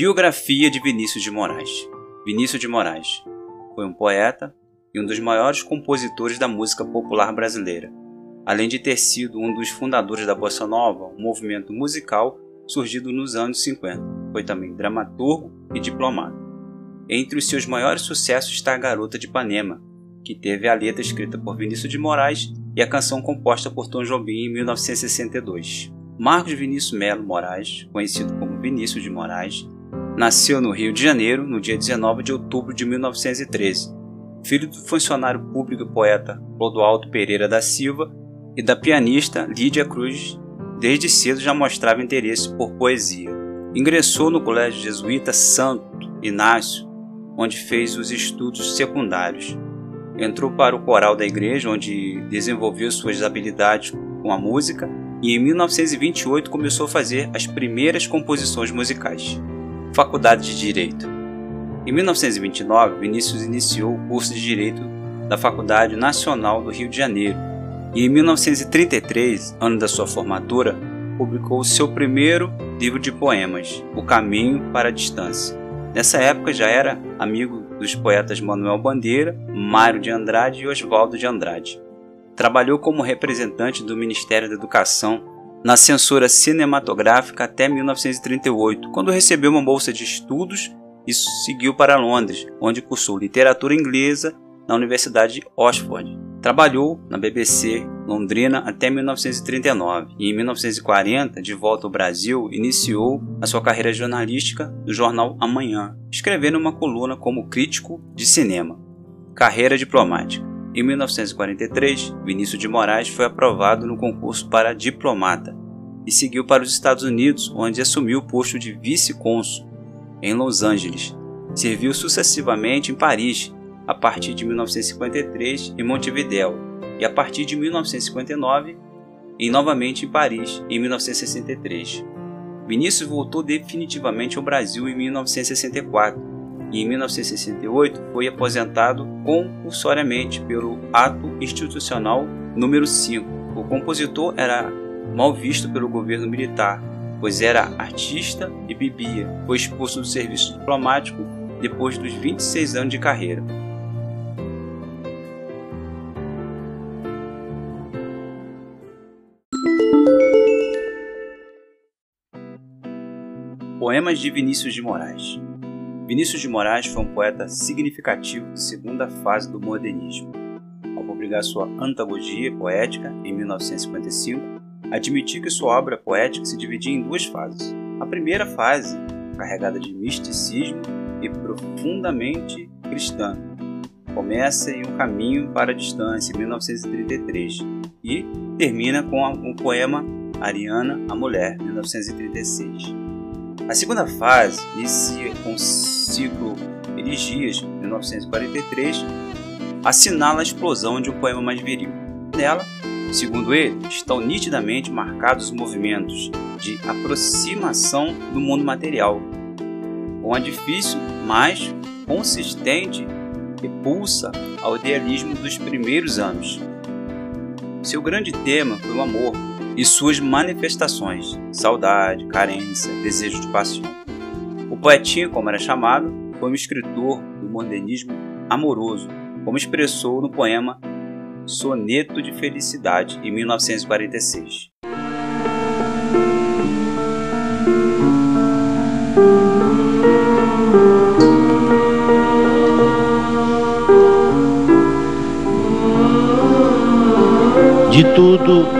Biografia de Vinícius de Moraes. Vinícius de Moraes foi um poeta e um dos maiores compositores da música popular brasileira, além de ter sido um dos fundadores da bossa nova, um movimento musical surgido nos anos 50. Foi também dramaturgo e diplomata. Entre os seus maiores sucessos está a Garota de Ipanema, que teve a letra escrita por Vinícius de Moraes e a canção composta por Tom Jobim em 1962. Marcos Vinícius Melo Moraes, conhecido como Vinícius de Moraes, Nasceu no Rio de Janeiro no dia 19 de outubro de 1913, filho do funcionário público e poeta Clodoaldo Pereira da Silva e da pianista Lídia Cruz. Desde cedo já mostrava interesse por poesia. Ingressou no Colégio Jesuíta Santo Inácio, onde fez os estudos secundários. Entrou para o coral da igreja, onde desenvolveu suas habilidades com a música, e em 1928 começou a fazer as primeiras composições musicais. Faculdade de Direito. Em 1929, Vinícius iniciou o curso de Direito da Faculdade Nacional do Rio de Janeiro e em 1933, ano da sua formatura, publicou seu primeiro livro de poemas, O Caminho para a Distância. Nessa época já era amigo dos poetas Manuel Bandeira, Mário de Andrade e Oswaldo de Andrade. Trabalhou como representante do Ministério da Educação na censura cinematográfica até 1938, quando recebeu uma bolsa de estudos e seguiu para Londres, onde cursou literatura inglesa na Universidade de Oxford. Trabalhou na BBC Londrina até 1939 e em 1940, de volta ao Brasil, iniciou a sua carreira jornalística no jornal Amanhã, escrevendo uma coluna como crítico de cinema. Carreira diplomática. Em 1943, Vinícius de Moraes foi aprovado no concurso para diplomata e seguiu para os Estados Unidos, onde assumiu o posto de vice-cônsul em Los Angeles. Serviu sucessivamente em Paris, a partir de 1953 em Montevideo e a partir de 1959 e novamente em Paris em 1963. Vinícius voltou definitivamente ao Brasil em 1964 e em 1968 foi aposentado compulsoriamente pelo Ato Institucional número 5. O compositor era mal visto pelo governo militar, pois era artista e bebia. Foi expulso do serviço diplomático depois dos 26 anos de carreira. Poemas de Vinícius de Moraes Vinícius de Moraes foi um poeta significativo de segunda fase do modernismo. Ao publicar sua Antagogia Poética em 1955, admitiu que sua obra poética se dividia em duas fases. A primeira fase, carregada de misticismo e profundamente cristã, começa em Um Caminho para a Distância, em 1933, e termina com o poema Ariana, a Mulher, 1936. A segunda fase inicia com o ciclo Eligias, 1943, assinala a explosão de um poema mais viril. Nela, segundo ele, estão nitidamente marcados os movimentos de aproximação do mundo material, com a difícil, mas consistente repulsa ao idealismo dos primeiros anos. Seu grande tema foi o amor, e suas manifestações, saudade, carência, desejo de paixão. O poetinho, como era chamado, foi um escritor do modernismo amoroso, como expressou no poema Soneto de Felicidade, em 1946. De tudo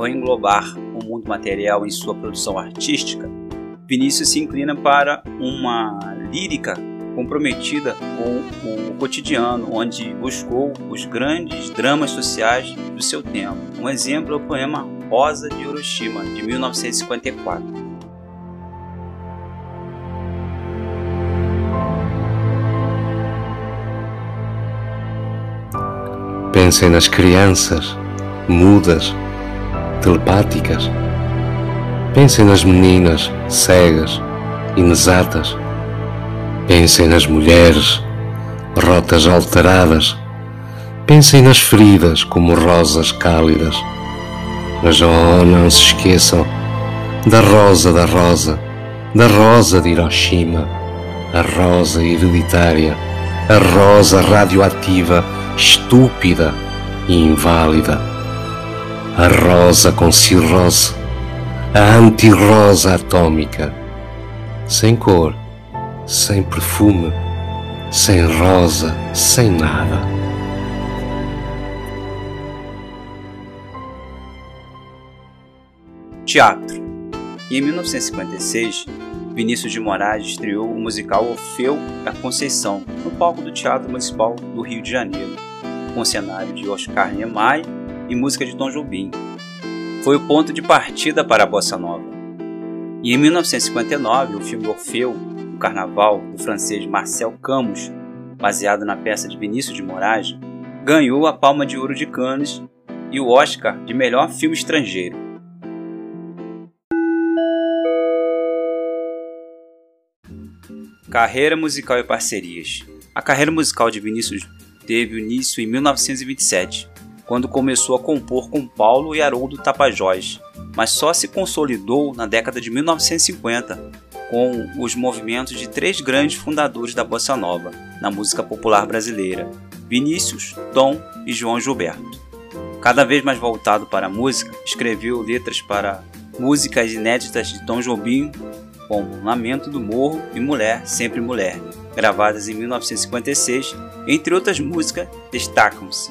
Ao englobar o mundo material em sua produção artística, Vinícius se inclina para uma lírica comprometida com o cotidiano, onde buscou os grandes dramas sociais do seu tempo. Um exemplo é o poema Rosa de Hiroshima, de 1954. Pensem nas crianças, mudas, telepáticas. Pensem nas meninas cegas, inexatas. Pensem nas mulheres, rotas alteradas. Pensem nas feridas como rosas cálidas. Mas oh, não se esqueçam da rosa da rosa, da rosa de Hiroshima, a rosa hereditária, a rosa radioativa estúpida e inválida. A rosa com cirrose, a anti-rosa atômica, sem cor, sem perfume, sem rosa, sem nada. Teatro. Em 1956, Vinícius de Moraes estreou o musical Orfeu da Conceição no palco do Teatro Municipal do Rio de Janeiro, com cenário de Oscar Niemeyer e música de Tom Jobim. Foi o ponto de partida para a bossa nova. E em 1959, o filme Orfeu, o Carnaval, do francês Marcel Camus, baseado na peça de Vinícius de Moraes, ganhou a Palma de Ouro de Cannes e o Oscar de melhor filme estrangeiro. Carreira musical e parcerias. A carreira musical de Vinícius teve início em 1927, quando começou a compor com Paulo e Haroldo Tapajós, mas só se consolidou na década de 1950 com os movimentos de três grandes fundadores da bossa nova na música popular brasileira: Vinícius, Tom e João Gilberto. Cada vez mais voltado para a música, escreveu letras para músicas inéditas de Tom Jobim, como Lamento do Morro e Mulher, Sempre Mulher, gravadas em 1956, entre outras músicas, destacam-se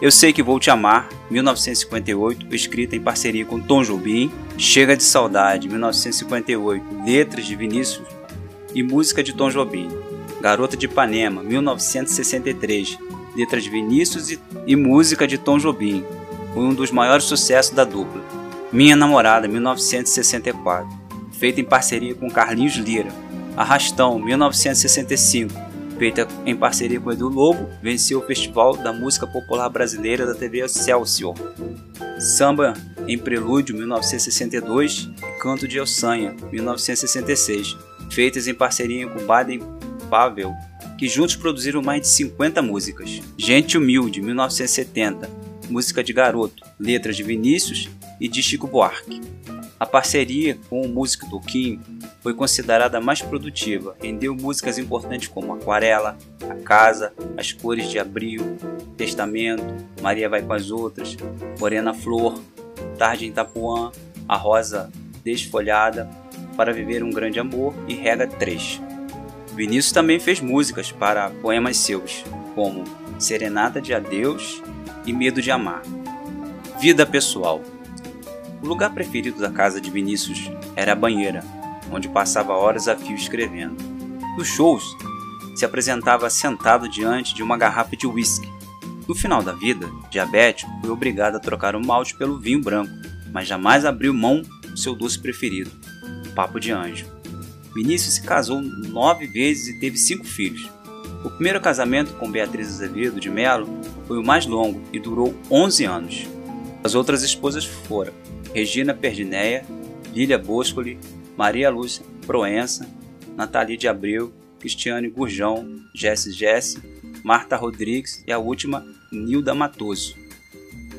Eu Sei Que Vou Te Amar, 1958, escrita em parceria com Tom Jobim, Chega de Saudade, 1958, letras de Vinícius e música de Tom Jobim, Garota de Ipanema, 1963, letras de Vinícius e, e música de Tom Jobim, foi um dos maiores sucessos da dupla. Minha Namorada, 1964, feita em parceria com Carlinhos Lira, Arrastão, 1965, feita em parceria com Edu Lobo, venceu o Festival da Música Popular Brasileira da TV Excelsior. Samba em Prelúdio, 1962 e Canto de Elsanha, 1966, feitas em parceria com Baden Pavel, que juntos produziram mais de 50 músicas. Gente Humilde, 1970, música de garoto, letras de Vinícius e de Chico Buarque. A parceria com o músico Toquinho foi considerada mais produtiva, rendeu músicas importantes como Aquarela, A Casa, As Cores de Abril, Testamento, Maria Vai com as Outras, Morena Flor, Tarde em Itapuã, A Rosa Desfolhada, Para Viver um Grande Amor e Rega 3. Vinícius também fez músicas para poemas seus, como Serenata de Adeus e Medo de Amar. Vida pessoal. O lugar preferido da casa de Vinícius era a banheira, onde passava horas a fio escrevendo. Nos shows, se apresentava sentado diante de uma garrafa de uísque. No final da vida, diabético, foi obrigado a trocar o malte pelo vinho branco, mas jamais abriu mão do seu doce preferido, o papo de anjo. Vinícius se casou nove vezes e teve cinco filhos. O primeiro casamento com Beatriz Azevedo de Melo foi o mais longo e durou 11 anos. As outras esposas foram Regina Perdineia, Lília Boscoli, Maria Lúcia Proença, Nathalie de Abreu, Cristiane Gurjão, Jesse Jesse, Marta Rodrigues e a última, Nilda Matoso.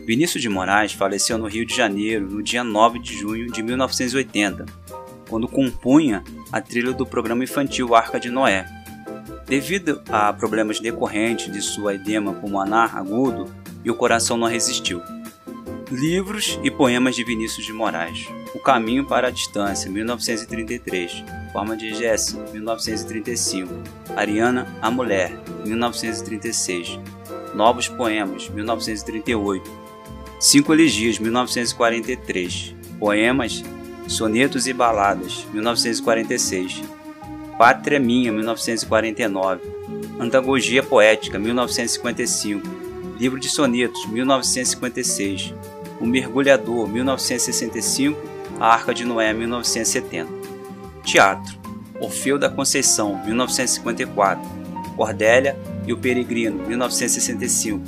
Vinícius de Moraes faleceu no Rio de Janeiro no dia 9 de junho de 1980, quando compunha a trilha do programa infantil Arca de Noé. Devido a problemas decorrentes de sua edema pulmonar agudo, e o coração não resistiu. Livros e poemas de Vinícius de Moraes. O Caminho para a Distância, 1933. Forma de Jesse, 1935. Ariana, a Mulher, 1936. Novos Poemas, 1938. Cinco Elegias, 1943. Poemas, Sonetos e Baladas, 1946. Pátria Minha, 1949. Antagogia Poética, 1955. Livro de Sonetos, 1956. O Mergulhador, 1965. A Arca de Noé, 1970. Teatro. Orfeu da Conceição, 1954. Cordélia e o Peregrino, 1965.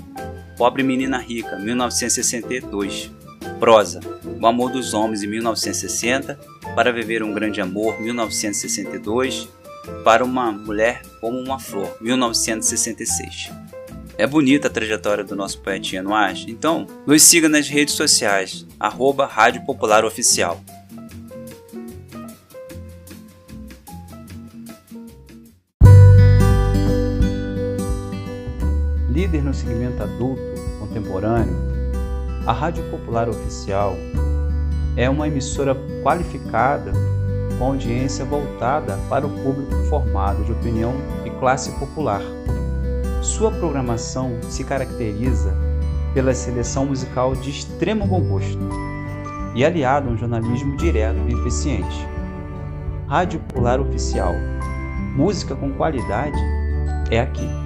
Pobre Menina Rica, 1962. Prosa. O Amor dos Homens, em 1960. Para Viver um Grande Amor, 1962. Para uma Mulher como uma Flor, 1966. É bonita a trajetória do nosso poetinha, não acha? Então, nos siga nas redes sociais, arroba Rádio Popular Oficial. Líder no segmento adulto contemporâneo, a Rádio Popular Oficial é uma emissora qualificada com audiência voltada para o público formado de opinião e classe popular. Sua programação se caracteriza pela seleção musical de extremo bom gosto e aliado a um jornalismo direto e eficiente. Rádio Popular Oficial. Música com qualidade é aqui.